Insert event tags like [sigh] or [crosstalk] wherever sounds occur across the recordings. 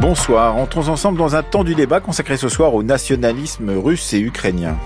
Bonsoir, entrons ensemble dans un temps du débat consacré ce soir au nationalisme russe et ukrainien.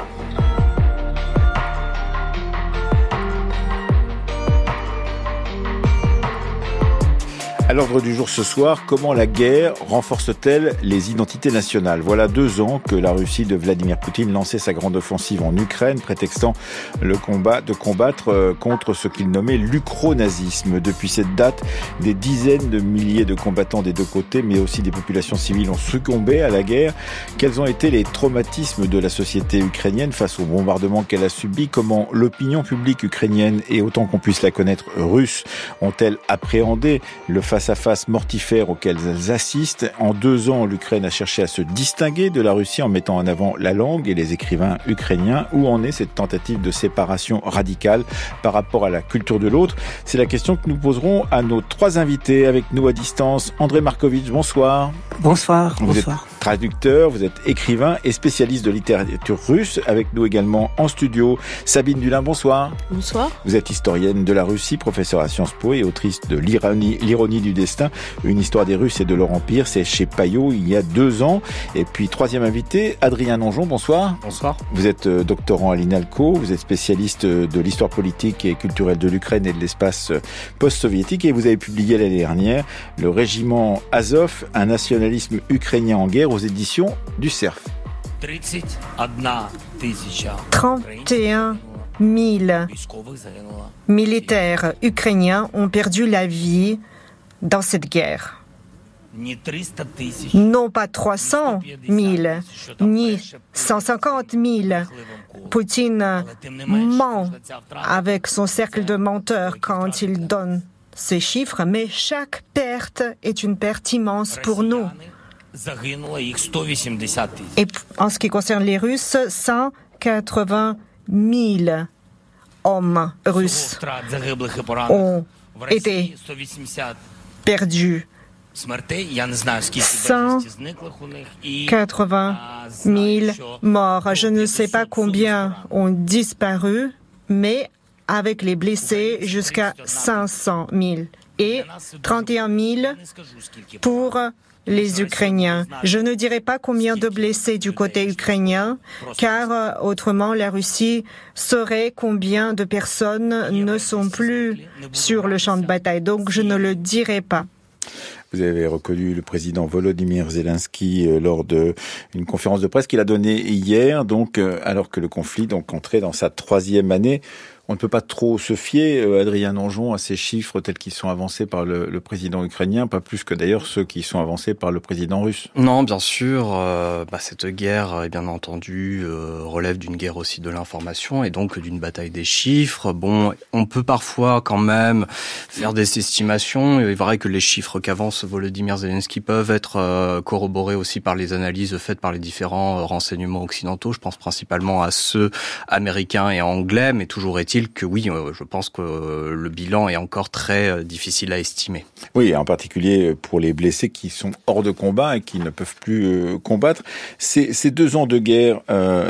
À l'ordre du jour ce soir, comment la guerre renforce-t-elle les identités nationales? Voilà deux ans que la Russie de Vladimir Poutine lançait sa grande offensive en Ukraine, prétextant le combat de combattre euh, contre ce qu'il nommait l'ukronazisme. Depuis cette date, des dizaines de milliers de combattants des deux côtés, mais aussi des populations civiles ont succombé à la guerre. Quels ont été les traumatismes de la société ukrainienne face au bombardement qu'elle a subi? Comment l'opinion publique ukrainienne et autant qu'on puisse la connaître russe ont-elles appréhendé le face à face mortifère auquel elles assistent. En deux ans, l'Ukraine a cherché à se distinguer de la Russie en mettant en avant la langue et les écrivains ukrainiens. Où en est cette tentative de séparation radicale par rapport à la culture de l'autre? C'est la question que nous poserons à nos trois invités avec nous à distance. André Markovitch, bonsoir. Bonsoir. Vous bonsoir. Traducteur, vous êtes écrivain et spécialiste de littérature russe. Avec nous également en studio, Sabine Dulin, bonsoir. Bonsoir. Vous êtes historienne de la Russie, professeure à Sciences Po et autrice de L'ironie du destin, une histoire des Russes et de leur empire. C'est chez Payot il y a deux ans. Et puis troisième invité, Adrien Nonjon, bonsoir. Bonsoir. Vous êtes euh, doctorant à l'INALCO, vous êtes spécialiste euh, de l'histoire politique et culturelle de l'Ukraine et de l'espace euh, post-soviétique et vous avez publié l'année dernière Le régiment Azov, un nationalisme ukrainien en guerre aux éditions du CERF. 31 000 militaires ukrainiens ont perdu la vie dans cette guerre. Non pas 300 000, ni 150 000. Poutine ment avec son cercle de menteurs quand il donne ces chiffres, mais chaque perte est une perte immense pour nous. Et en ce qui concerne les Russes, 180 000 hommes russes ont été perdus. 180 000 morts. Je ne sais pas combien ont disparu, mais avec les blessés, jusqu'à 500 000 et 31 000 pour les Ukrainiens. Je ne dirai pas combien de blessés du côté ukrainien, car autrement la Russie saurait combien de personnes ne sont plus sur le champ de bataille. Donc je ne le dirai pas. Vous avez reconnu le président Volodymyr Zelensky lors de une conférence de presse qu'il a donnée hier, donc alors que le conflit donc entrait dans sa troisième année on ne peut pas trop se fier, euh, Adrien Nanjon, à ces chiffres tels qu'ils sont avancés par le, président ukrainien, pas plus que d'ailleurs ceux qui sont avancés par le président russe. Non, bien sûr, euh, bah, cette guerre, bien entendu, euh, relève d'une guerre aussi de l'information et donc d'une bataille des chiffres. Bon, on peut parfois quand même faire des estimations. Il est vrai que les chiffres qu'avance Volodymyr Zelensky peuvent être corroborés aussi par les analyses faites par les différents renseignements occidentaux. Je pense principalement à ceux américains et anglais, mais toujours est-il que oui, euh, je pense que le bilan est encore très euh, difficile à estimer. Oui, en particulier pour les blessés qui sont hors de combat et qui ne peuvent plus euh, combattre. Ces, deux ans de guerre,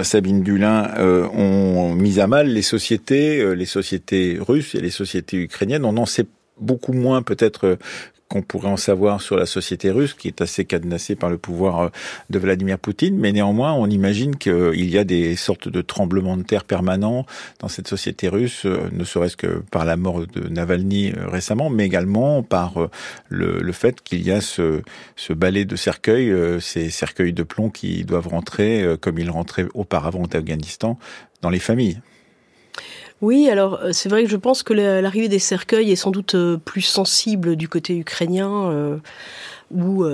Sabine Dulin, ont mis à mal les sociétés, les sociétés russes et les sociétés ukrainiennes. On en sait beaucoup moins peut-être qu'on pourrait en savoir sur la société russe, qui est assez cadenassée par le pouvoir euh, de Vladimir Poutine, mais néanmoins, on imagine qu'il y a des sortes de tremblements de terre permanents dans cette société russe, euh, ne serait-ce que par la mort de Navalny euh, récemment, mais également par le, fait qu'il y a ce, ce balai de cercueils, ces cercueils de plomb qui doivent rentrer, comme ils rentraient auparavant d'Afghanistan, dans les familles. Oui, alors euh, c'est vrai que je pense que l'arrivée des cercueils est sans doute euh, plus sensible du côté ukrainien, euh, où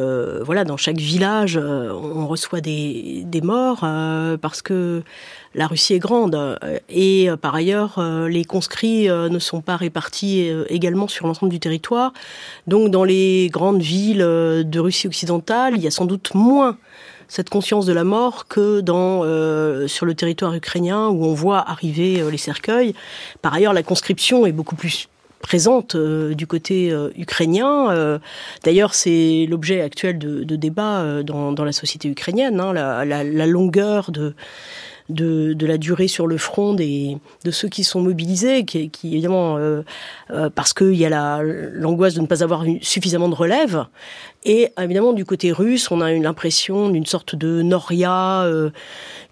voilà, dans chaque village, on reçoit des, des morts parce que la Russie est grande et par ailleurs, les conscrits ne sont pas répartis également sur l'ensemble du territoire. Donc, dans les grandes villes de Russie occidentale, il y a sans doute moins cette conscience de la mort que dans euh, sur le territoire ukrainien où on voit arriver euh, les cercueils. Par ailleurs, la conscription est beaucoup plus présente euh, du côté ukrainien. D'ailleurs, c'est l'objet actuel de, de débat dans, dans, la société ukrainienne, hein, la, la, la, longueur de de, de, la durée sur le front des, de ceux qui sont mobilisés, qui, évidemment, euh, euh, parce qu'il y a l'angoisse de ne pas avoir suffisamment de relève. Et évidemment, du côté russe, on a l'impression d'une sorte de noria euh,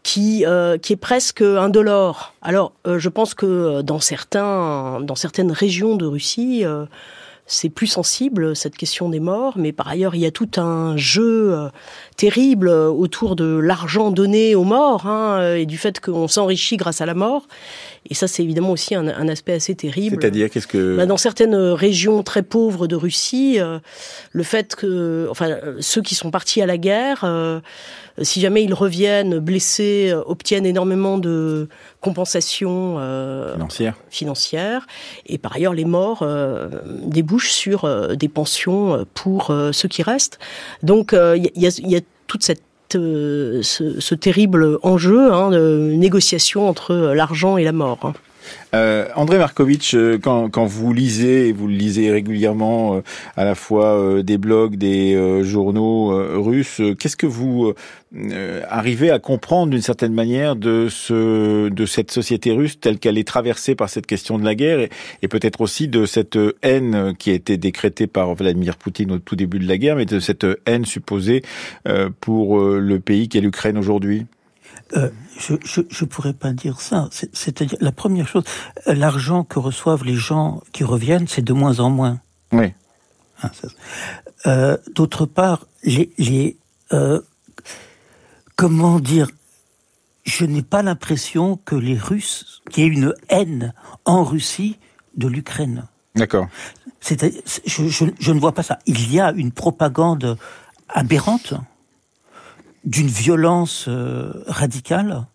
qui, qui est presque indolore. Alors, je pense que dans, certains, dans certaines régions de Russie, c'est plus sensible cette question des morts, mais par ailleurs il y a tout un jeu terrible autour de l'argent donné aux morts hein, et du fait qu'on s'enrichit grâce à la mort. Et ça c'est évidemment aussi un, aspect assez terrible. C'est-à-dire qu'est-ce que bah, dans certaines régions très pauvres de Russie, euh, le fait que enfin ceux qui sont partis à la guerre euh, si jamais ils reviennent blessés, obtiennent énormément de compensation euh, financière. Et par ailleurs, les morts euh, débouchent sur euh, des pensions pour ceux qui restent. Donc il y, y, a, toute cette ce, ce, terrible enjeu hein, de négociation entre l'argent et la mort. Euh, André Markovitch, euh, quand, vous lisez, et vous le lisez régulièrement, euh, à la fois euh, des blogs, des journaux russes, qu'est-ce que vous arrivez à comprendre d'une certaine manière de cette société russe telle qu'elle est traversée par cette question de la guerre et, et peut-être aussi de cette haine qui a été décrétée par Vladimir Poutine au tout début de la guerre, mais de cette haine supposée pour le pays qu'est l'Ukraine aujourd'hui? Euh, je, je pourrais pas dire ça. C'est-à-dire la première chose, euh, l'argent que reçoivent les gens qui reviennent, c'est de moins en moins. Oui. Hein, euh, D'autre part, les, les euh, comment dire, je n'ai pas l'impression que les Russes, qu'il y ait une haine en Russie de l'Ukraine. D'accord. Je, je, je ne vois pas ça. Il y a une propagande aberrante d'une violence euh, radicale,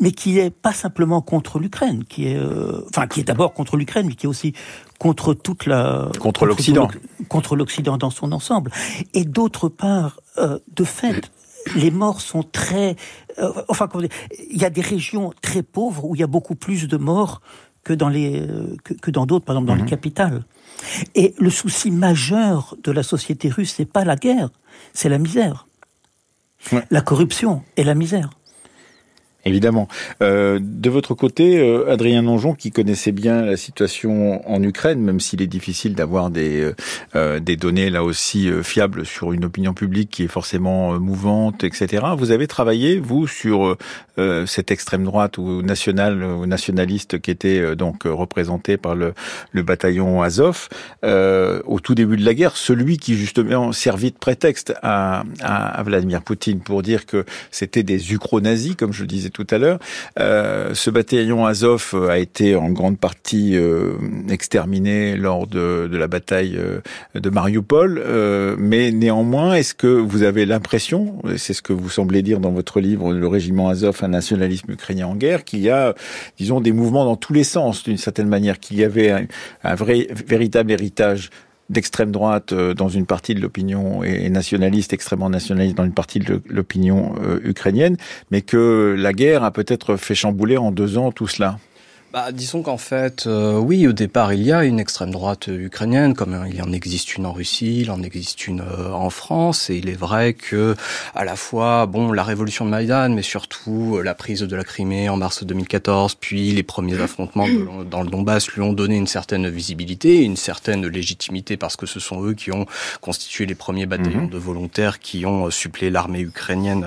mais qui est pas simplement contre l'Ukraine, qui est, euh, enfin, qui est d'abord contre l'Ukraine, mais qui est aussi contre toute la contre l'Occident, contre l'Occident dans son ensemble. Et d'autre part, euh, de fait, les morts sont très, enfin, il y a des régions très pauvres où il y a beaucoup plus de morts que dans les que, dans d'autres, par exemple dans les mhm. capitales. Et le souci majeur de la société russe, c'est pas la guerre, c'est la misère la corruption et la misère. Évidemment. Euh, de votre côté, euh, Adrien Nonjon, qui connaissait bien la situation en Ukraine, même s'il est difficile d'avoir des, euh, euh des données là aussi euh, fiables sur une opinion publique qui est forcément mouvante, etc. Vous avez travaillé, vous, sur cette extrême droite ou nationale ou nationaliste qui était donc représenté par le, le bataillon Azov au tout début de la guerre, celui qui justement servit de prétexte à, à, à Vladimir Poutine pour dire que c'était des ukro-nazis, comme je le disais tout à l'heure. Euh, ce bataillon Azov euh, a été en grande partie euh, exterminé lors de, de, la bataille euh, de Mariupol, euh, mais néanmoins, est-ce que vous avez l'impression, c'est ce que vous semblez dire dans votre livre, le régiment Azov, un nationalisme ukrainien en guerre, qu'il y a, disons, des mouvements dans tous les sens, d'une certaine manière, qu'il y avait un, un vrai, véritable héritage d'extrême droite euh, dans une partie de l'opinion et nationaliste, extrêmement nationaliste dans une partie de l'opinion euh, ukrainienne, mais que la guerre a peut-être fait chambouler en deux ans tout cela. Bah, disons qu'en fait, euh, oui, au départ, il y a une extrême droite ukrainienne, comme il en existe une en Russie, il en existe une euh, en France, et il est vrai que, à la fois, bon, la révolution de Maïdan, mais surtout euh, la prise de la Crimée en mars 2014, puis les premiers affrontements dans le Donbass lui ont donné une certaine visibilité, une certaine légitimité, parce que ce sont eux qui ont constitué les premiers bataillons mhm. de volontaires qui ont suppléé l'armée ukrainienne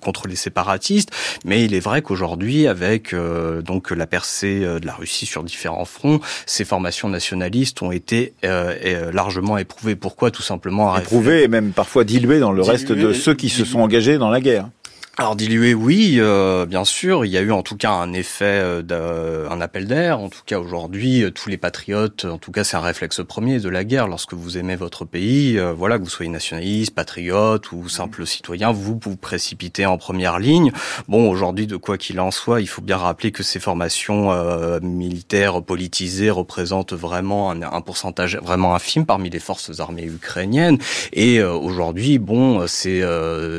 contre les séparatistes. Mais il est vrai qu'aujourd'hui, avec donc la percée euh, de la Russie sur différents fronts, ces formations nationalistes ont été euh, euh, largement éprouvées. Pourquoi? Tout simplement éprouvées et même parfois diluées dans le reste de ceux qui se sont engagés dans la guerre. Alors dilué, oui, euh, bien sûr. Il y a eu en tout cas un effet, euh, un appel d'air. En tout cas aujourd'hui, euh, tous les patriotes, en tout cas c'est un réflexe premier de la guerre. Lorsque vous aimez votre pays, voilà, que vous soyez nationaliste, patriote ou simple citoyen, vous vous précipitez en première ligne. Bon, aujourd'hui, de quoi qu'il en soit, il faut bien rappeler que ces formations militaires politisées représentent vraiment un, un, pourcentage vraiment infime parmi les forces armées ukrainiennes. Et aujourd'hui, bon, ces,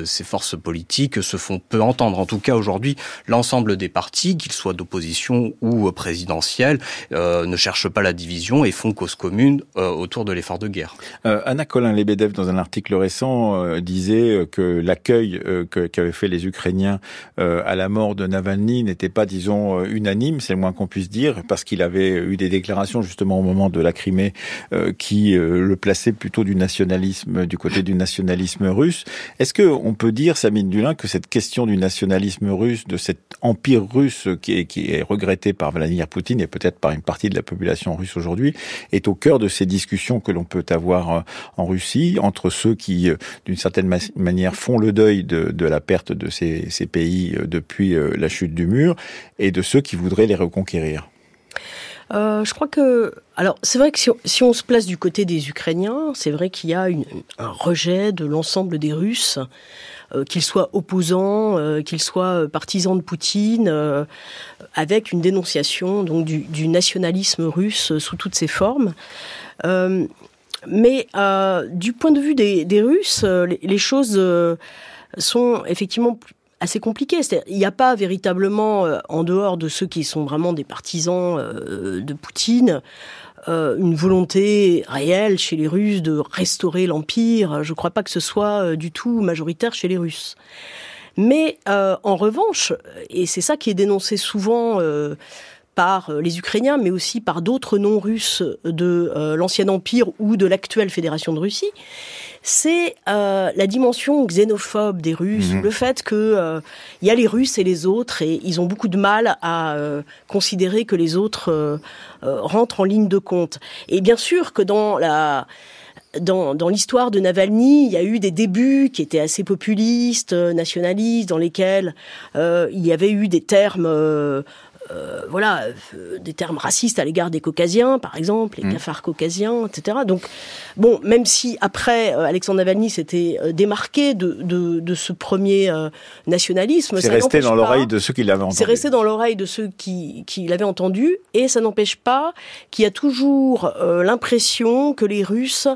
ces forces politiques se font peu entendre. En tout cas, aujourd'hui, l'ensemble des partis, qu'ils soient d'opposition ou présidentiels, ne cherchent pas la division et font cause commune autour de l'effort de guerre. Anna Colin-Lebedev, dans un article récent, disait que l'accueil qu'avaient fait les Ukrainiens à la mort de Navalny n'était pas, disons, unanime, c'est le moins qu'on puisse dire, parce qu'il avait eu des déclarations justement au moment de la Crimée qui le plaçaient plutôt du nationalisme, du côté du nationalisme russe. Est-ce que on peut dire, Samine Dulin, que cette question du nationalisme russe, de cet empire russe qui est, regretté par Vladimir Poutine et peut-être par une partie de la population russe aujourd'hui, est au cœur de ces discussions que l'on peut avoir euh, en Russie entre ceux qui, euh, d'une certaine manière, font le deuil de, la perte de ces, pays euh, depuis la chute du mur et de ceux qui voudraient les reconquérir. Je crois que, alors c'est vrai que si on, se place du côté des Ukrainiens, c'est vrai qu'il y a un rejet de l'ensemble des Russes, euh, qu'ils soient opposants, euh, qu'ils soient partisans de Poutine, euh, avec une dénonciation donc du, nationalisme russe sous toutes ses formes. Euh, mais du point de vue des, Russes, les, choses sont effectivement assez compliqué. Il n'y a pas véritablement, euh, en dehors de ceux qui sont vraiment des partisans euh, de Poutine, euh, une volonté réelle chez les Russes de restaurer l'empire. Je ne crois pas que ce soit du tout majoritaire chez les Russes. Mais en revanche, et c'est ça qui est dénoncé souvent par les Ukrainiens, mais aussi par d'autres non-russes de l'ancien empire ou de l'actuelle fédération de Russie, c'est euh, la dimension xénophobe des Russes, mmh. le fait que euh, il y a les Russes et les autres, et ils ont beaucoup de mal à euh, considérer que les autres euh, euh, rentrent en ligne de compte. Et bien sûr que dans la dans, dans l'histoire de Navalny, il y a eu des débuts qui étaient assez populistes, nationalistes, dans lesquels il y avait eu des termes euh, voilà, euh, des termes racistes à l'égard des caucasiens, par exemple, les mmh. cafards caucasiens, etc. Donc, bon, même si après euh, Alexandre Navalny s'était euh, démarqué de, de, de, ce premier euh, nationalisme, c'est resté dans l'oreille de ceux qui l'avaient entendu. C'est resté dans l'oreille de ceux qui, qui l'avaient entendu, et ça n'empêche pas qu'il y a toujours l'impression que les Russes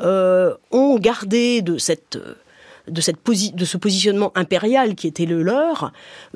ont gardé de cette de, cette de ce positionnement impérial qui était le leur,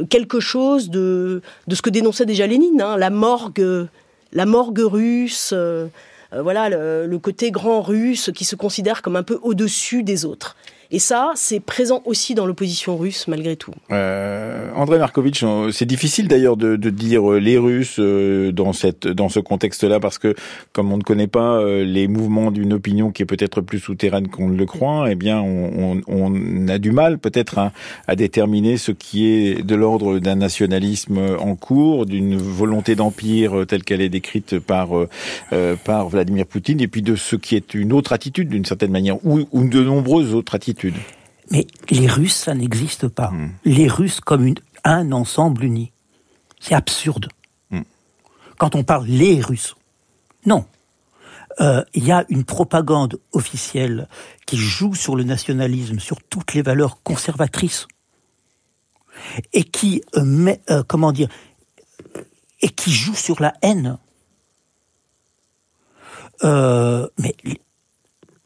quelque chose de, de ce que dénonçait déjà Lénine, hein, la morgue, la morgue russe, euh, euh, voilà le, le, côté grand russe qui se considère comme un peu au-dessus des autres. Et ça, c'est présent aussi dans l'opposition russe, malgré tout. Euh, André Markovitch, c'est difficile d'ailleurs de, de, dire euh, les Russes euh, dans, cette, dans ce contexte-là, parce que comme on ne connaît pas euh, les mouvements d'une opinion qui est peut-être plus souterraine qu'on ne le croit, eh bien, on, on, on a du mal peut-être à, à, déterminer ce qui est de l'ordre d'un nationalisme en cours, d'une volonté d'empire telle qu'elle est décrite par, euh, par Vladimir Poutine, et puis de ce qui est une autre attitude d'une certaine manière, ou, ou de nombreuses autres attitudes mais les Russes, ça n'existe pas. Mmh. Les Russes comme une, un ensemble uni. C'est absurde. Mmh. Quand on parle les Russes. Non. Il euh, y a une propagande officielle qui joue sur le nationalisme, sur toutes les valeurs conservatrices, et qui euh, met, euh, comment dire, et qui joue sur la haine. Mais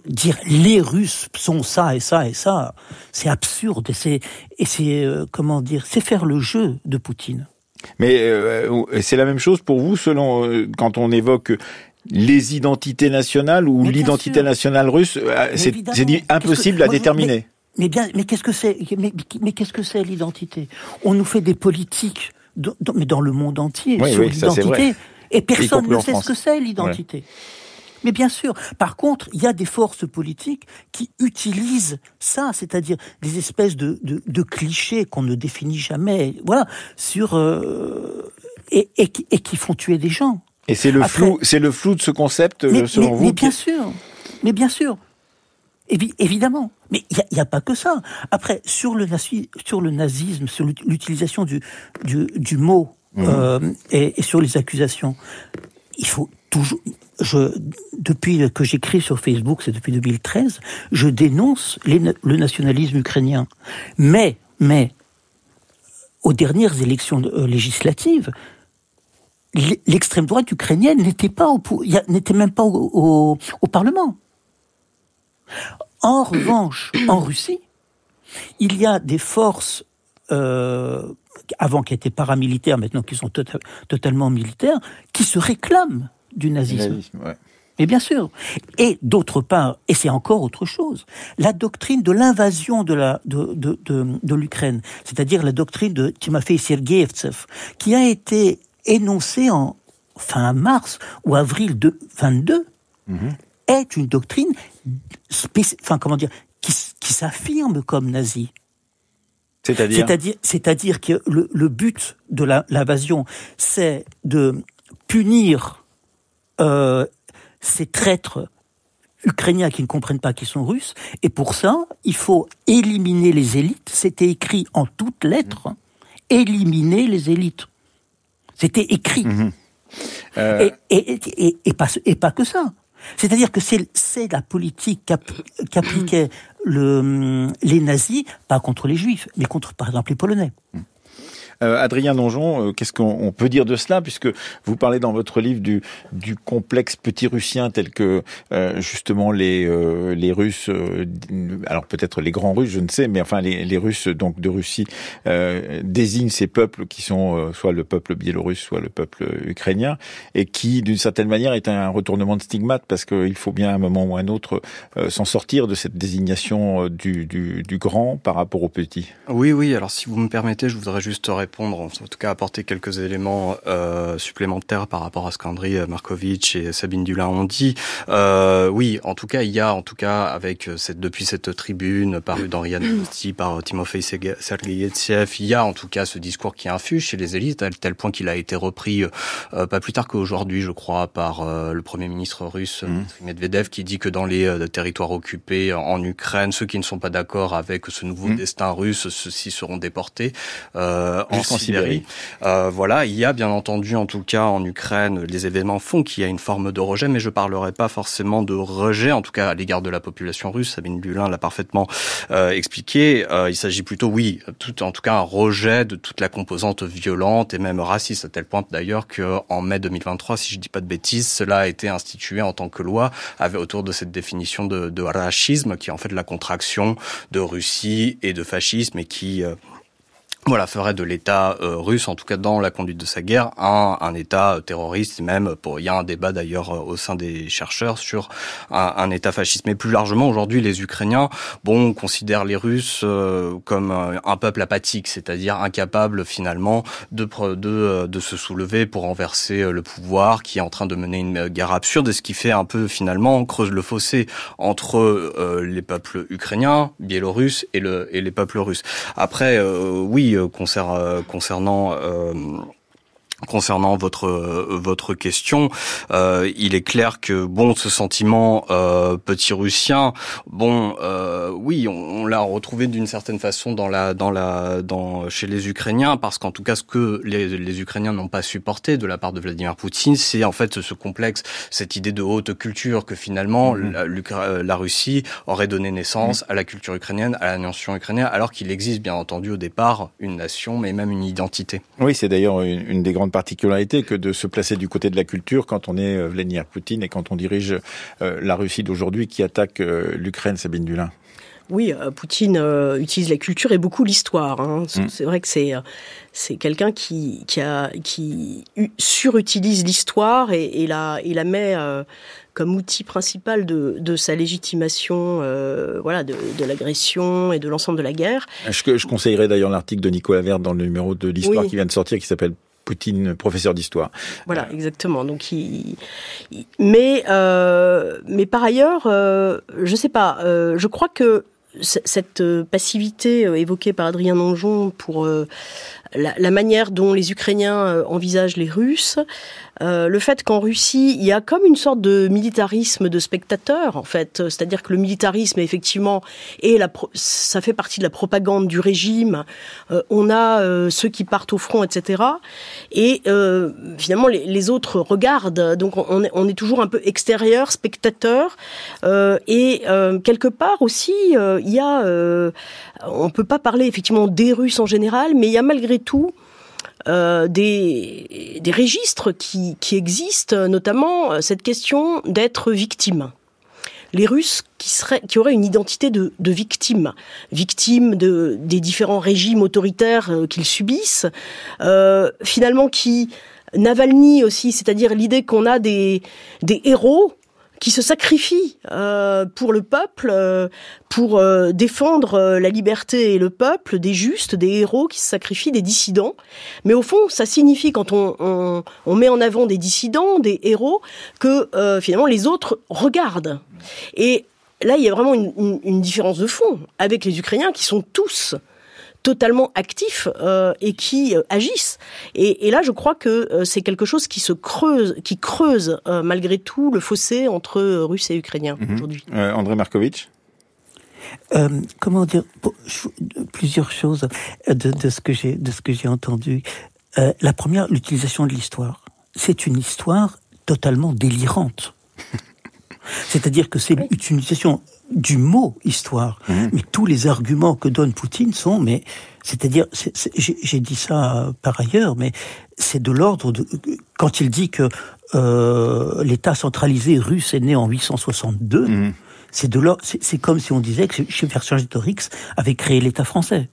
dire les Russes sont ça et ça et ça, c'est absurde et c'est et c'est euh, comment dire, c'est faire le jeu de Poutine. Mais euh, c'est la même chose pour vous selon euh, quand on évoque les identités nationales ou l'identité nationale russe, euh, c'est impossible que, à déterminer. Mais, mais, bien, mais qu'est-ce que c'est mais, mais qu'est-ce que c'est l'identité? On nous fait des politiques, dans, mais dans le monde entier, oui, sur oui, l'identité, et personne ne sait ce que c'est l'identité. Ouais. Mais bien sûr. Par contre, il y a des forces politiques qui utilisent ça, c'est-à-dire des espèces de, de, de clichés qu'on ne définit jamais, voilà, sur euh, et, et, et, qui font tuer des gens. Et c'est le Après, flou, c'est le flou de ce concept, mais, selon mais, vous. Mais bien sûr, mais bien sûr. Évi évidemment, mais il n'y a, a, pas que ça. Après, sur le, sur le nazisme, sur l'utilisation du, du, du, mot mmh. euh, et, et sur les accusations, il faut toujours, je, depuis que j'écris sur Facebook, c'est depuis 2013, je dénonce le nationalisme ukrainien. Mais, mais, aux dernières élections euh, législatives, l'extrême droite ukrainienne n'était pas n'était même pas au, Parlement. En revanche, en Russie, il y a des forces avant qui étaient paramilitaires, maintenant qui sont tota-, totalement militaires, qui se réclament du nazisme. Mais bien sûr. Et d'autre part, et c'est encore autre chose, la doctrine de l'invasion de la de, de, de, l'Ukraine, c'est-à-dire la doctrine de Timofey Sergeyevtsev, qui a été énoncée en fin mars ou avril de 22, mhm. est une doctrine, enfin comment dire, qui, qui s'affirme comme nazie. C'est-à-dire C'est-à-dire que le, le, but de l'invasion, c'est de punir euh, ces traîtres ukrainiens qui ne comprennent pas qu'ils sont russes, et pour ça, il faut éliminer les élites. C'était écrit en toutes lettres, hein. éliminer les élites. C'était écrit. Mhm. Euh. Et, et, et, pas, et pas que ça. C'est-à-dire que c'est la politique qu'appliquaient le, les nazis, pas contre les juifs, mais contre, par exemple, les Polonais. Mhm. Euh, Adrien Donjon, euh, qu'est-ce qu'on peut dire de cela, puisque vous parlez dans votre livre du, complexe petit-russien tel que euh, justement les, les Russes, alors peut-être les grands Russes, je ne sais, mais enfin les, les Russes donc de Russie désignent ces peuples qui sont soit le peuple biélorusse, soit le peuple ukrainien, et qui d'une certaine manière est un retournement de stigmate, parce qu'il faut bien à un moment ou à un autre s'en sortir de cette désignation du, du, du grand par rapport au petit. Oui, oui, alors si vous me permettez, je voudrais juste répondre en tout cas apporter quelques éléments euh, supplémentaires par rapport à ce qu'André Markovitch et Sabine Dulin ont dit. Euh, oui, en tout cas, il y a, en tout cas, avec cette, depuis cette tribune parue d'Henri Anosti [clears throat] par Timofey Sergeyevtsev, il y a en tout cas ce discours qui infuse chez les élites, à tel point qu'il a été repris euh, pas plus tard qu'aujourd'hui, je crois, par euh, le Premier ministre russe mmh. Medvedev, qui dit que dans les euh, territoires occupés en Ukraine, ceux qui ne sont pas d'accord avec ce nouveau mmh. destin russe, ceux-ci seront déportés. Euh, en Sibérie. Euh, voilà, il y a bien entendu, en tout cas en Ukraine, les événements font qu'il y a une forme de rejet, mais je parlerai pas forcément de rejet, en tout cas à l'égard de la population russe. Sabine Lulin l'a parfaitement euh, expliqué. Euh, il s'agit plutôt, oui, tout, en tout cas un rejet de toute la composante violente et même raciste, à tel point d'ailleurs qu'en mai 2023, si je dis pas de bêtises, cela a été institué en tant que loi avec, autour de cette définition de, de racisme, qui est en fait la contraction de Russie et de fascisme et qui euh, voilà, ferait de l'État euh, russe, en tout cas dans la conduite de sa guerre, un, un État terroriste. Même pour, il y a un débat d'ailleurs euh, au sein des chercheurs sur un, un, État fasciste. Mais plus largement, aujourd'hui, les Ukrainiens, bon, considèrent les Russes euh, comme un peuple apathique, c'est-à-dire incapable finalement de, de de se soulever pour renverser le pouvoir, qui est en train de mener une guerre absurde, et ce qui fait un peu finalement creuse le fossé entre les peuples ukrainiens, biélorusses et le et les peuples russes. Après, oui euh, euh, concernant euh, Concernant votre votre question, euh, il est clair que bon, ce sentiment euh, petit russien, bon, euh, oui, on, l'a retrouvé d'une certaine façon dans la dans la dans chez les Ukrainiens, parce qu'en tout cas, ce que les, les Ukrainiens n'ont pas supporté de la part de Vladimir Poutine, c'est en fait ce complexe, cette idée de haute culture que finalement mhm. la, la, Russie aurait donné naissance mhm. à la culture ukrainienne, à la nation ukrainienne, alors qu'il existe bien entendu au départ une nation, mais même une identité. Oui, c'est d'ailleurs une, une des grandes particularité que de se placer du côté de la culture quand on est euh, Vladimir Poutine et quand on dirige euh, la Russie d'aujourd'hui qui attaque euh, l'Ukraine, Sabine Dulin. Oui, Poutine utilise la culture et beaucoup l'histoire. Hein. Mm. C'est vrai que c'est c'est quelqu'un qui qui a qui surutilise l'histoire et, et la et la met comme outil principal de, de sa légitimation, voilà, de, de l'agression et de l'ensemble de la guerre. Je, je conseillerais d'ailleurs l'article de Nicolas Vert dans le numéro de l'histoire qui vient de sortir, qui s'appelle Poutine, professeur d'histoire. Voilà, exactement. Donc, il, mais euh, mais par ailleurs, euh, je sais pas. Euh, je crois que cette passivité euh, évoquée par Adrien Donjon pour euh, la, la, manière dont les Ukrainiens envisagent les Russes, euh, le fait qu'en Russie, il y a comme une sorte de militarisme de spectateur, en fait. C'est-à-dire que le militarisme, effectivement, et la ça fait partie de la propagande du régime. Euh, on a euh, ceux qui partent au front, etc. Et finalement, les, autres regardent. Donc, on est, on est, toujours un peu extérieur, spectateur. et quelque part aussi, il y a... on peut pas parler, effectivement, des Russes en général, mais il y a malgré tout euh, des, des registres qui, qui existent, notamment euh, cette question d'être victime. Les Russes qui seraient, qui auraient une identité de, de victime, victime de des différents régimes autoritaires euh, qu'ils subissent, euh, finalement qui Navalny aussi, c'est-à-dire l'idée qu'on a des des héros qui se sacrifient euh, pour le peuple, euh, pour euh, défendre la liberté et le peuple, des justes, des héros qui se sacrifient, des dissidents. Mais au fond, ça signifie, quand on, on, on met en avant des dissidents, des héros, que finalement les autres regardent. Et là, il y a vraiment une, une, une différence de fond avec les Ukrainiens qui sont tous totalement actifs euh, et qui euh, agissent. Et, et, là, je crois que euh, c'est quelque chose qui se creuse, qui creuse euh, malgré tout le fossé entre Russes et Ukrainiens Mhm. aujourd'hui. Euh, André Markovitch Euh, comment dire plusieurs choses de, de ce que j'ai de ce que j'ai entendu. Euh, la première, l'utilisation de l'histoire. C'est une histoire totalement délirante. [laughs] C'est-à-dire que c'est l'utilisation du mot histoire. Mais tous les arguments que donne Poutine sont, mais c'est-à-dire, c'est- c'est- j'ai dit ça par ailleurs, mais c'est de l'ordre de quand il dit que euh, l'État centralisé russe est né en 862. Mhm. C'est de l'ordre- c'est comme si on disait que Vercingétorix avait créé l'État français.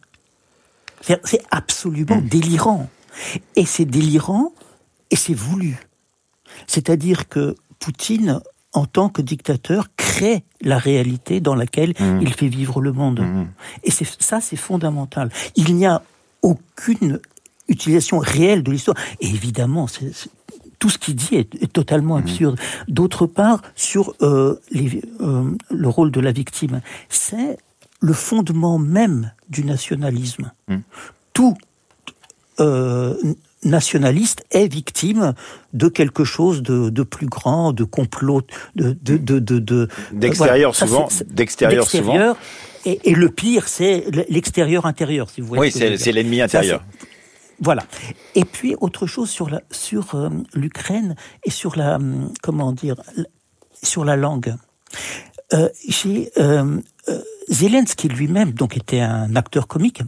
C'est c'est absolument délirant. Et c'est délirant et c'est voulu. C'est-à-dire que Poutine, en tant que dictateur, crée la réalité dans laquelle Mhm. il fait vivre le monde. Mhm. Et c'est ça, c'est fondamental. Il n'y a aucune utilisation réelle de l'histoire. Et évidemment, tout ce qu'il dit est, est totalement absurde. D'autre part, sur euh, les- euh, le rôle de la victime, c'est le fondement même du nationalisme. Mhm. Tout euh, nationaliste est victime de quelque chose de, de plus grand, de complot, de de de de, D'extérieur voilà. Souvent, d'extérieur souvent. d'extérieur. Et, et le pire, c'est l'extérieur intérieur, si vous voyez. Oui, c'est l'ennemi intérieur. Voilà. Et puis autre chose sur la sur euh, l'Ukraine et sur la hum, comment dire sur la langue. Euh, J'ai euh, euh, Zelensky lui-même donc était un acteur comique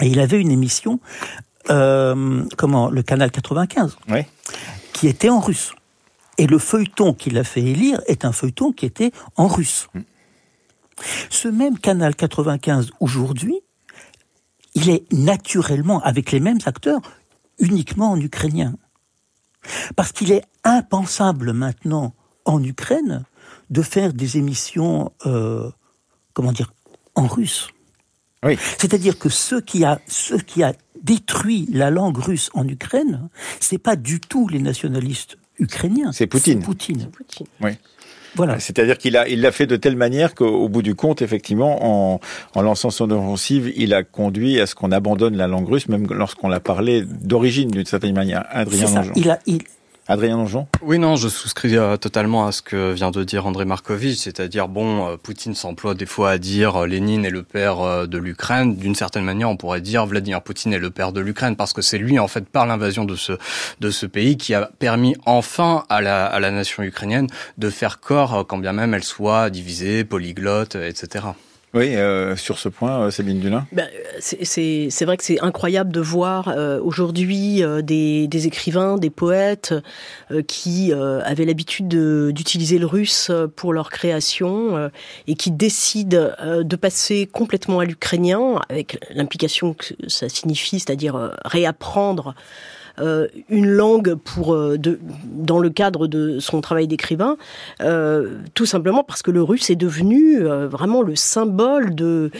et il avait une émission euh, comment le canal 95 Oui. qui était en russe. Et le feuilleton qu'il a fait élire est un feuilleton qui était en russe. Ce même canal 95 aujourd'hui, il est naturellement, avec les mêmes acteurs, uniquement en ukrainien. Parce qu'il est impensable maintenant en Ukraine de faire des émissions, euh, comment dire, en russe. Oui. C'est-à-dire que ce qui a, ce qui a détruit la langue russe en Ukraine, c'est pas du tout les nationalistes ukrainiens. C'est Poutine. Poutine. Poutine. Voilà. C'est-à-dire qu'il a, il l'a fait de telle manière qu'au au bout du compte, effectivement, en, en lançant son offensive, il a conduit à ce qu'on abandonne la langue russe, même lorsqu'on l'a parlé d'origine d'une certaine manière. Adrien C'est ça. Donjon. Il a, il, Adrien Donjon. Oui, non, je souscris euh, totalement à ce que vient de dire André Markovitch, c'est-à-dire, bon, euh, Poutine s'emploie des fois à dire euh, Lénine est le père de l'Ukraine. D'une certaine manière, on pourrait dire Vladimir Poutine est le père de l'Ukraine, parce que c'est lui, en fait, par l'invasion de ce, de ce pays, qui a permis enfin à la, à la nation ukrainienne de faire corps, quand bien même elle soit divisée, polyglotte, etc. Oui, euh, sur ce point, euh, Sabine Dulin. Ben, c'est- c'est vrai que c'est incroyable de voir euh, aujourd'hui euh, des, des écrivains, des poètes euh, qui euh, avaient l'habitude de- d'utiliser le russe euh, pour leur création euh, et qui décident euh, de passer complètement à l'ukrainien avec l'implication que ça signifie, c'est-à-dire euh, réapprendre euh, une langue pour euh, de, dans le cadre de son travail d'écrivain, euh, tout simplement parce que le russe est devenu euh, vraiment le symbole de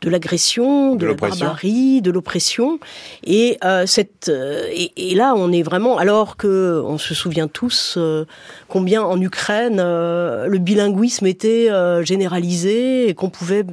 de l'agression, De de, la barbarie, de l'oppression. Et euh, cette euh, et, et là, on est vraiment alors que on se souvient tous euh, combien en Ukraine euh, le bilinguisme était euh, généralisé et qu'on pouvait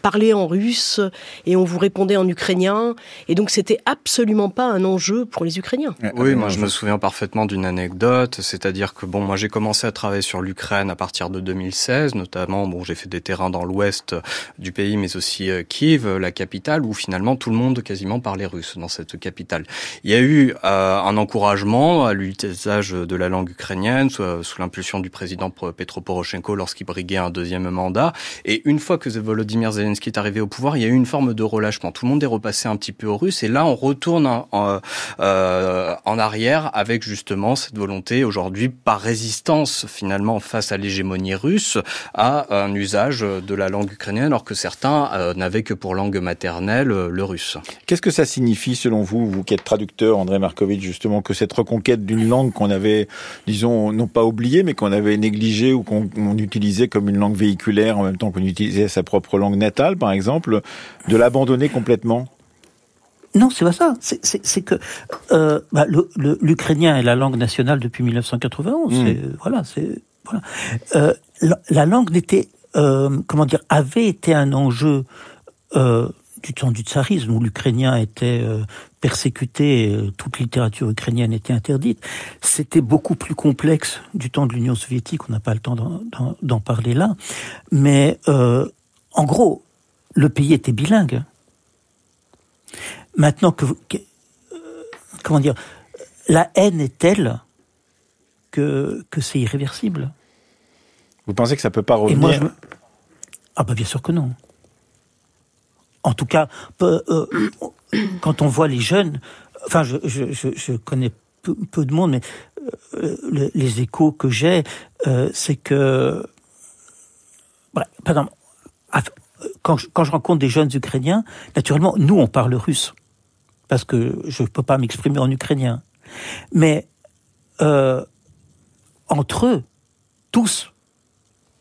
parler en russe et on vous répondait en ukrainien et donc c'était absolument pas un enjeu pour les Ukrainiens. Oui, moi je me souviens parfaitement d'une anecdote, c'est-à-dire que bon, moi j'ai commencé à travailler sur l'Ukraine à partir de 2016, notamment bon, j'ai fait des terrains dans l'ouest du pays, mais aussi euh, Kiev, la capitale, où finalement tout le monde quasiment parlait russe dans cette capitale. Il y a eu euh, un encouragement à l'utilisage de la langue ukrainienne sous, sous l'impulsion du président Petro Poroshenko lorsqu'il briguait un deuxième mandat, et une fois que Volodymyr Zelensky est arrivé au pouvoir, il y a eu une forme de relâchement. Tout le monde est repassé un petit peu au russe et là on retourne en, euh, en arrière avec justement cette volonté aujourd'hui par résistance finalement face à l'hégémonie russe à un usage de la langue ukrainienne alors que certains euh, n'avaient que pour langue maternelle le russe. Qu'est-ce que ça signifie selon vous, vous qui êtes traducteur, André Markovitch, justement, que cette reconquête d'une langue qu'on avait, disons, non pas oubliée, mais qu'on avait négligée ou qu'on utilisait comme une langue véhiculaire en même temps qu'on utilisait sa propre langue natale, par exemple, de l'abandonner complètement non, c'est pas ça. C'est que euh, bah, l'ukrainien est la langue nationale depuis 1991. Hmm. Voilà, c'est voilà. Euh, la, langue n'était, euh, comment dire, avait été un enjeu du temps du tsarisme où l'ukrainien était persécuté, toute littérature ukrainienne était interdite. C'était beaucoup plus complexe du temps de l'Union soviétique. On n'a pas le temps d'en parler là, mais en gros, le pays était bilingue. Maintenant que, euh, comment dire, la haine est telle que, que c'est irréversible. Vous pensez que ça peut pas revenir Ah bah bien sûr que non. En tout cas, euh, quand on voit les jeunes, enfin je, je, je, connais peu, de monde, mais euh, les, échos que j'ai, c'est que, par exemple, quand quand je rencontre des jeunes Ukrainiens, naturellement, nous on parle russe parce que je ne peux pas m'exprimer en ukrainien. Mais euh, entre eux, tous,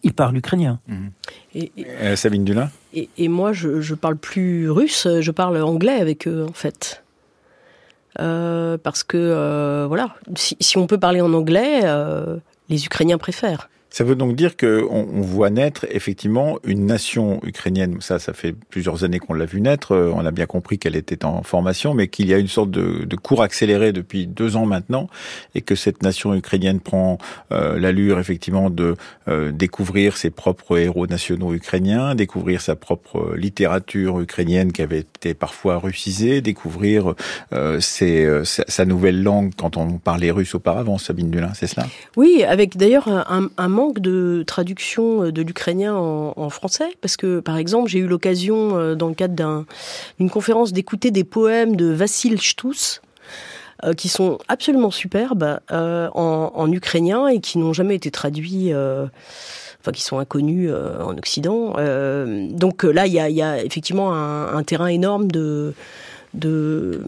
ils parlent ukrainien. Mmh. Et, euh, Sabine Dulin et, moi, je, ne parle plus russe, je parle anglais avec eux, en fait. Euh, parce que, voilà, si, si, on peut parler en anglais, les Ukrainiens préfèrent. Ça veut donc dire qu'on on voit naître effectivement une nation ukrainienne. Ça, ça fait plusieurs années qu'on l'a vu naître. Euh, on a bien compris qu'elle était en formation, mais qu'il y a une sorte de, de, cours accéléré depuis deux ans maintenant, et que cette nation ukrainienne prend euh, l'allure effectivement de euh, découvrir ses propres héros nationaux ukrainiens, découvrir sa propre littérature ukrainienne qui avait été parfois russisée, découvrir ses, sa, nouvelle langue quand on parlait russe auparavant. Sabine Dulin, c'est cela? Oui, avec d'ailleurs un, un manque de traduction euh, de l'ukrainien en, français, parce que par exemple, j'ai eu l'occasion, euh, dans le cadre d'une conférence, d'écouter des poèmes de Vassil Stous, euh, qui sont absolument superbes en, ukrainien et qui n'ont jamais été traduits. Enfin, qui sont inconnus en Occident. donc là, il y a, effectivement un terrain énorme de, de,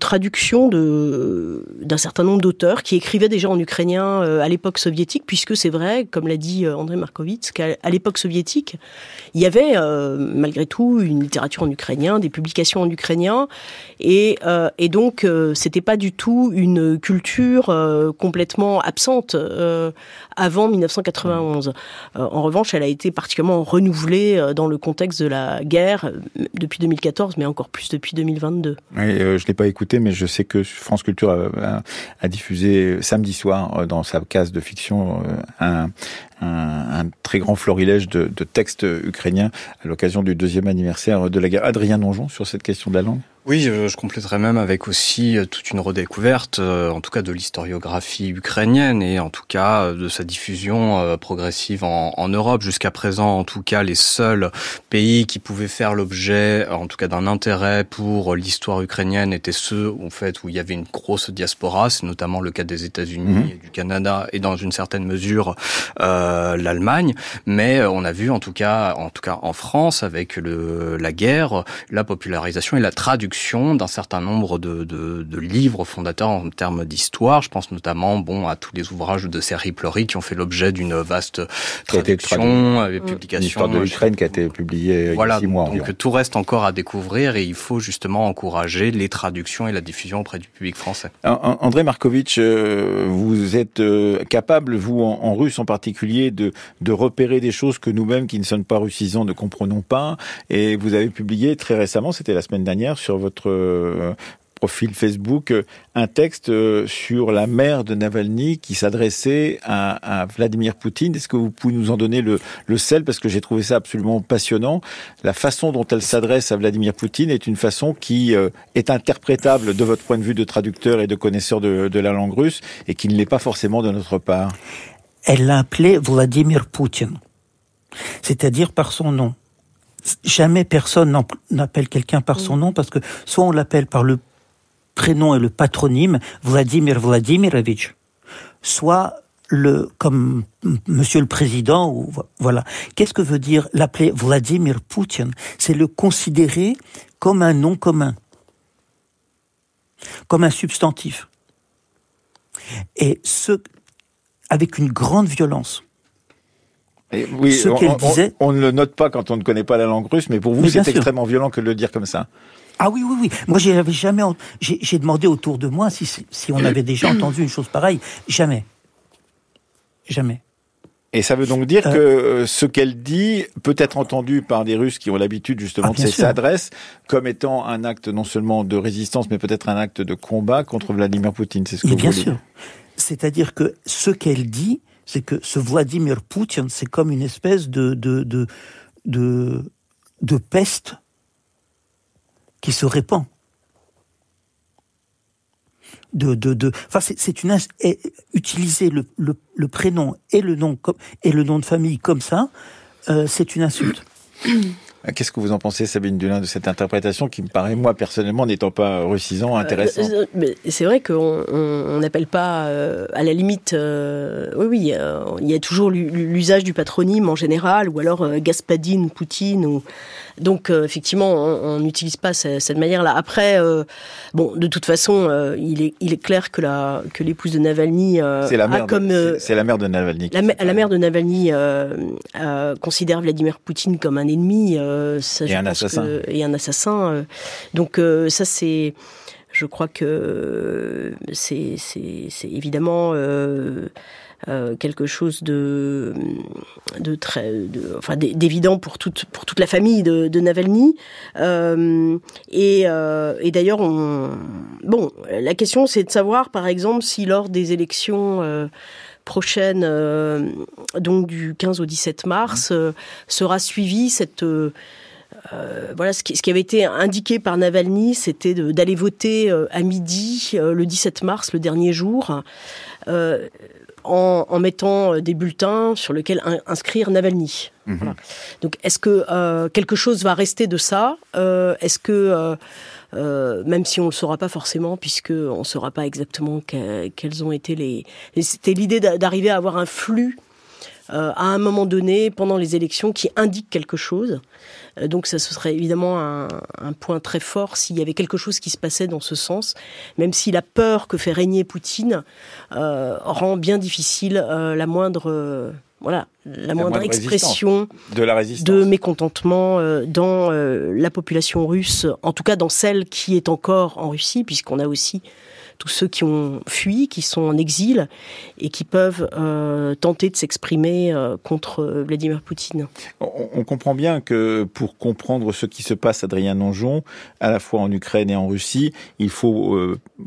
traduction de, d'un certain nombre d'auteurs qui écrivaient déjà en ukrainien euh, à l'époque soviétique, puisque c'est vrai, comme l'a dit euh, André Markovitz, qu'à l'époque soviétique, il y avait euh, malgré tout une littérature en ukrainien, des publications en ukrainien, et, et donc c'était pas du tout une culture complètement absente avant 1991. en revanche, elle a été particulièrement renouvelée dans le contexte de la guerre depuis 2014, mais encore plus depuis 2022. Euh, je ne l'ai pas écouté, mais je sais que France Culture a, diffusé samedi soir euh, dans sa case de fiction euh, un, très grand florilège de, textes ukrainiens à l'occasion du deuxième anniversaire de la guerre. Adrien Donjon sur cette question de la langue? Oui, je, compléterai même avec aussi euh, toute une redécouverte, euh, en tout cas de l'historiographie ukrainienne et en tout cas euh, de sa diffusion progressive en, en Europe. Jusqu'à présent, en tout cas, les seuls pays qui pouvaient faire l'objet, en tout cas, d'un intérêt pour l'histoire ukrainienne étaient ceux, en fait, où il y avait une grosse diaspora. C'est notamment le cas des États-Unis et du Canada et dans une certaine mesure euh, l'Allemagne. Mais on a vu, en tout cas, en tout cas en France, avec le, la guerre, la popularisation et la traduction d'un certain nombre de, de, de, livres fondateurs en termes d'histoire. Je pense notamment bon à tous les ouvrages de Serhi Pleury qui ont fait l'objet d'une vaste traduction et publication. L'histoire de l'Ukraine qui a été publiée voilà, il y a six mois. Donc tout reste encore à découvrir et il faut justement encourager les traductions et la diffusion auprès du public français. André Markovitch, euh, vous êtes euh, capable, vous en, russe en particulier, de, de repérer des choses que nous-mêmes qui ne sommes pas russisants ne comprenons pas. Et vous avez publié très récemment, c'était la semaine dernière, sur votre euh, profil Facebook euh, un texte euh, sur la mère de Navalny qui s'adressait à, Vladimir Poutine. Est-ce que vous pouvez nous en donner le, sel? Parce que j'ai trouvé ça absolument passionnant. La façon dont elle s'adresse à Vladimir Poutine est une façon qui est interprétable de votre point de vue de traducteur et de connaisseur de, de la langue russe et qui ne l'est pas forcément de notre part. Elle l'a appelé Vladimir Poutine, c'est-à-dire par son nom. Jamais personne n'appelle quelqu'un par son nom parce que soit on l'appelle par le prénom et le patronyme Vladimir Vladimirovich, soit le comme Monsieur le Président ou voilà. Qu'est-ce que veut dire l'appeler Vladimir Poutine? C'est le considérer comme un nom commun, comme un substantif, et ce avec une grande violence. Oui, ce on, disait, on, ne le note pas quand on ne connaît pas la langue russe, mais pour vous, c'est extrêmement violent que de le dire comme ça. Ah oui, oui, oui. Moi, j'avais jamais. J'ai demandé autour de moi si, si on avait déjà entendu une chose pareille. Jamais. Jamais. Et ça veut donc dire euh, que euh, ce qu'elle dit peut être entendu par des Russes qui ont l'habitude justement ah, de cette adresse comme étant un acte non seulement de résistance, mais peut-être un acte de combat contre Vladimir Poutine. C'est ce que vous bien sûr. C'est-à-dire que ce qu'elle dit, c'est que ce Vladimir Poutine, c'est comme une espèce de de, de de peste qui se répand de, de, de enfin c'est une utiliser le, le, prénom et le nom et le nom de famille comme ça, euh, c'est une insulte. [clears throat] Qu'est-ce que vous en pensez, Sabine Dulin, de cette interprétation qui me paraît, moi, personnellement, n'étant pas russisant, intéressante euh, euh, C'est vrai qu'on n'appelle pas, euh, à la limite, oui, oui, il y a toujours l'usage du patronyme en général, ou alors Gaspadine, Poutine, ou... Donc, effectivement, on n'utilise pas cette, manière-là. Après, bon, de toute façon, il, est, il est clair que la que l'épouse de Navalny c'est la mère comme c'est la mère de Navalny. La, la, mère de Navalny considère Vladimir Poutine comme un ennemi. Euh, et, un assassin. et un assassin. donc euh, ça c'est, je crois que c'est évidemment euh, quelque chose de, très, d'évident pour toute pour toute la famille de, Navalny. et, et d'ailleurs, on, bon, la question c'est de savoir, par exemple, si lors des élections prochaine, euh, donc du 15 au 17 mars, euh, sera suivie cette euh, voilà, ce qui, ce qui, avait été indiqué par Navalny, c'était d'aller voter à midi le 17 mars, le dernier jour, en, en, mettant des bulletins sur lesquels inscrire Navalny. Mmh. Donc, est-ce que quelque chose va rester de ça Est-ce que euh, même si on le saura pas forcément, puisque on saura pas exactement quelles ont été les. C'était l'idée d'arriver à avoir un flux euh, à un moment donné pendant les élections qui indique quelque chose. Euh, donc ça ce serait évidemment un, un point très fort s'il y avait quelque chose qui se passait dans ce sens, même si la peur que fait régner Poutine euh, rend bien difficile la moindre voilà, la, moindre, expression de, la de mécontentement dans la population russe, en tout cas dans celle qui est encore en Russie, puisqu'on a aussi tous ceux qui ont fui, qui sont en exil et qui peuvent euh, tenter de s'exprimer contre Vladimir Poutine. On, comprend bien que pour comprendre ce qui se passe, Adrien Nonjon, à la fois en Ukraine et en Russie, il faut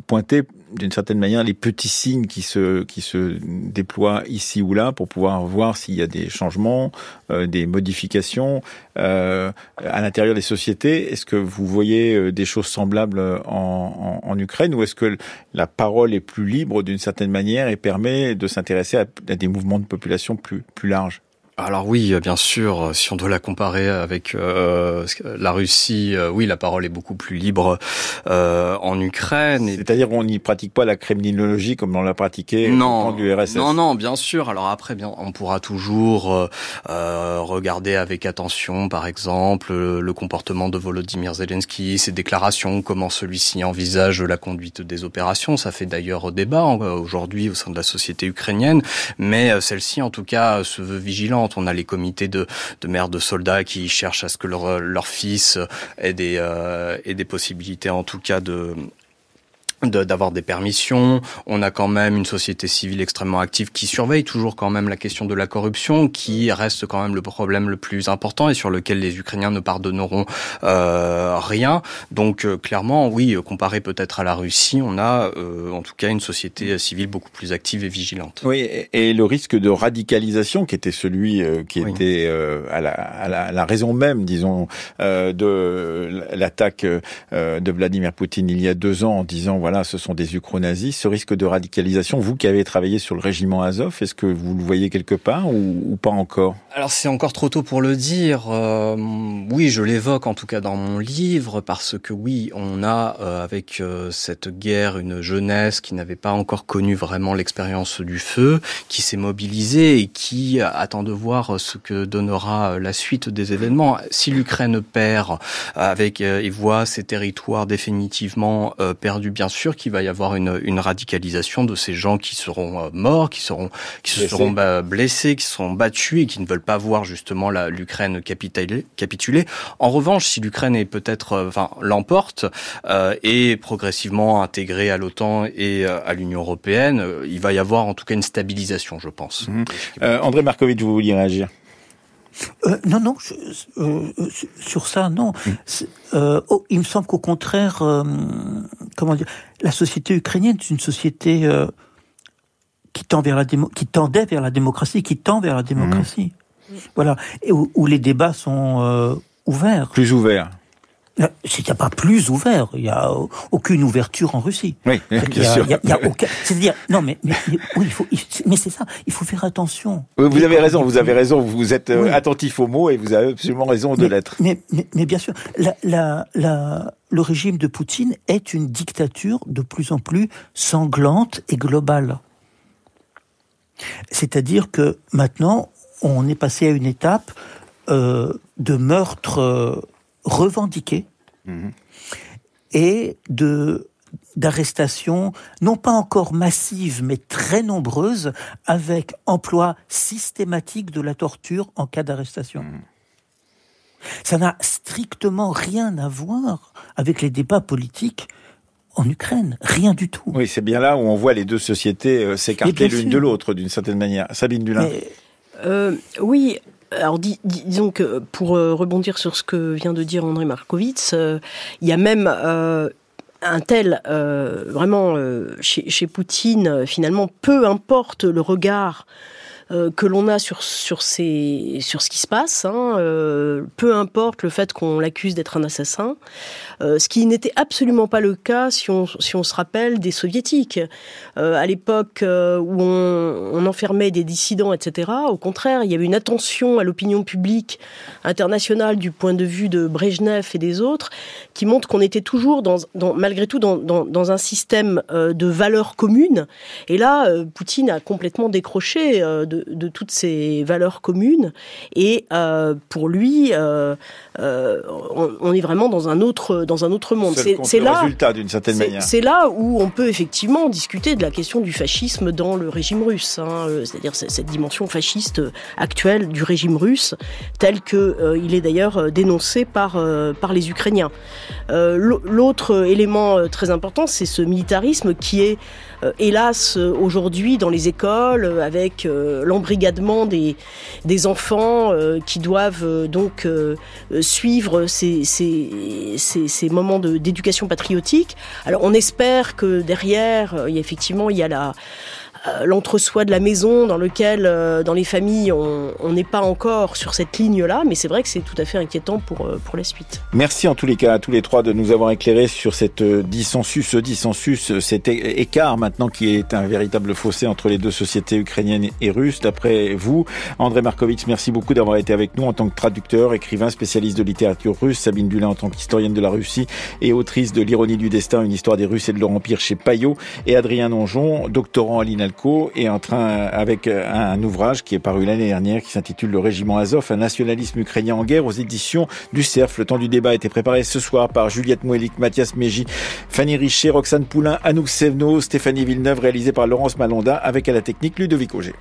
pointer d'une certaine manière les petits signes qui se qui se déploient ici ou là pour pouvoir voir s'il y a des changements, euh, des modifications euh, à l'intérieur des sociétés. Est-ce que vous voyez euh, des choses semblables en, en, en Ukraine ou est-ce que la parole est plus libre d'une certaine manière et permet de s'intéresser à, à des mouvements de population plus plus larges? Alors oui, bien sûr, si on doit la comparer avec euh, la Russie, euh, oui, la parole est beaucoup plus libre euh, en Ukraine. C'est-à-dire on n'y pratique pas la kremlinologie comme on l'a pratiqué non, du RSS. Non, non, bien sûr. Alors après, bien, on pourra toujours regarder avec attention, par exemple, le comportement de Volodymyr Zelensky, ses déclarations, comment celui-ci envisage la conduite des opérations. Ça fait d'ailleurs débat aujourd'hui au sein de la société ukrainienne, mais celle-ci, en tout cas, se veut vigilante on a les comités de, de mères de soldats qui cherchent à ce que leur, leur fils ait des, euh, ait des possibilités, en tout cas, de d'avoir des permissions. On a quand même une société civile extrêmement active qui surveille toujours quand même la question de la corruption, qui reste quand même le problème le plus important et sur lequel les Ukrainiens ne pardonneront euh, rien. Donc euh, clairement, oui, comparé peut-être à la Russie, on a euh, en tout cas une société civile beaucoup plus active et vigilante. Oui, et, le risque de radicalisation qui était celui qui était à la, à, la, à, la, raison même, disons, de l'attaque de Vladimir Poutine il y a deux ans en disant voilà ce sont des ukro-nazis. Ce risque de radicalisation, vous qui avez travaillé sur le régiment Azov, est-ce que vous le voyez quelque part ou, pas encore? Alors c'est encore trop tôt pour le dire. Euh, oui, je l'évoque en tout cas dans mon livre parce que oui, on a euh, avec euh, cette guerre une jeunesse qui n'avait pas encore connu vraiment l'expérience du feu, qui s'est mobilisée et qui attend de voir ce que donnera la suite des événements. Si l'Ukraine perd avec et voit ses territoires définitivement perdus, bien sûr qu'il va y avoir une, une radicalisation de ces gens qui seront morts, qui seront qui se seront blessés, qui seront battus et qui ne veulent pas voir justement l'Ukraine capituler. En revanche, si l'Ukraine est peut-être, euh, enfin, l'emporte euh, et progressivement intégrée à l'OTAN et euh, à l'Union européenne, euh, il va y avoir en tout cas une stabilisation, je pense. Mhm. André Markovitch, vous vouliez réagir? Euh, non, non, sur ça, non. Mhm. Euh, oh, il me semble qu'au contraire, comment dire, la société ukrainienne est une société qui tend vers la démo qui tendait vers la démocratie, qui tend vers la démocratie. Mmh. Voilà, et où, les débats sont euh, ouverts. Plus ouverts. Euh, il n'y a pas plus ouvert, il n'y a aucune ouverture en Russie. Oui, bien sûr. C'est-à-dire, non, mais, mais, oui, il faut, mais c'est ça, il faut faire attention. vous avez raison, vous avez raison, vous êtes euh, attentif aux mots et vous avez absolument raison de l'être. Mais, mais, bien sûr, la, la, la, le régime de Poutine est une dictature de plus en plus sanglante et globale. C'est-à-dire que maintenant, on est passé à une étape euh, de meurtre euh, revendiqué mhm. et de d'arrestations, non pas encore massives, mais très nombreuses, avec emploi systématique de la torture en cas d'arrestation. Mhm. Ça n'a strictement rien à voir avec les débats politiques en Ukraine. Rien du tout. Oui, c'est bien là où on voit les deux sociétés euh, s'écarter l'une de l'autre d'une certaine manière. Sabine Dulin. Euh, oui. Alors disons que pour euh, rebondir sur ce que vient de dire André Markovitz, il y a même un tel, vraiment, chez, Poutine, finalement, peu importe le regard euh, que l'on a sur sur ces sur ce qui se passe. Hein, euh, peu importe le fait qu'on l'accuse d'être un assassin, euh, ce qui n'était absolument pas le cas si on si on se rappelle des soviétiques à l'époque où on, enfermait des dissidents, etc. Au contraire, il y avait une attention à l'opinion publique internationale du point de vue de Brejnev et des autres qui montre qu'on était toujours dans malgré tout dans, dans, dans un système de valeurs communes. Et là, Poutine a complètement décroché de de, toutes ces valeurs communes. Et euh, pour lui, euh, euh, on, est vraiment dans un autre dans un autre monde. C'est là résultat d'une certaine manière. C'est là où on peut effectivement discuter de la question du fascisme dans le régime russe, hein, c'est-à-dire cette dimension fasciste actuelle du régime russe, tel que il est d'ailleurs dénoncé par par les Ukrainiens. L'autre élément très important, c'est ce militarisme qui est hélas aujourd'hui dans les écoles avec l'embrigadement des, des enfants euh, qui doivent euh, donc euh, suivre ces, ces, ces, moments d'éducation patriotique. Alors on espère que derrière, effectivement, il y a la l'entre-soi de la maison dans lequel, euh, dans les familles, on n'est pas encore sur cette ligne-là, mais c'est vrai que c'est tout à fait inquiétant pour, euh, pour la suite. Merci en tous les cas à tous les trois de nous avoir éclairés sur cette dissensus, ce dissensus, cet écart maintenant qui est un véritable fossé entre les deux sociétés ukrainiennes et russes. D'après vous, André Markovitch, merci beaucoup d'avoir été avec nous en tant que traducteur, écrivain, spécialiste de littérature russe, Sabine Dulin en tant qu'historienne de la Russie et autrice de L'ironie du destin, une histoire des Russes et de leur empire chez Payot, et Adrien Nonjon, doctorant à est en train, avec euh, un, ouvrage qui est paru l'année dernière, qui s'intitule Le Régiment Azov, un nationalisme ukrainien en guerre aux éditions du CERF. Le temps du débat a été préparé ce soir par Juliette Mouelik, Mathias Méji, Fanny Richer, Roxane Poulain, Anouk Sevno, Stéphanie Villeneuve, réalisé par Laurence Malonda, avec à la technique Ludovic Auger.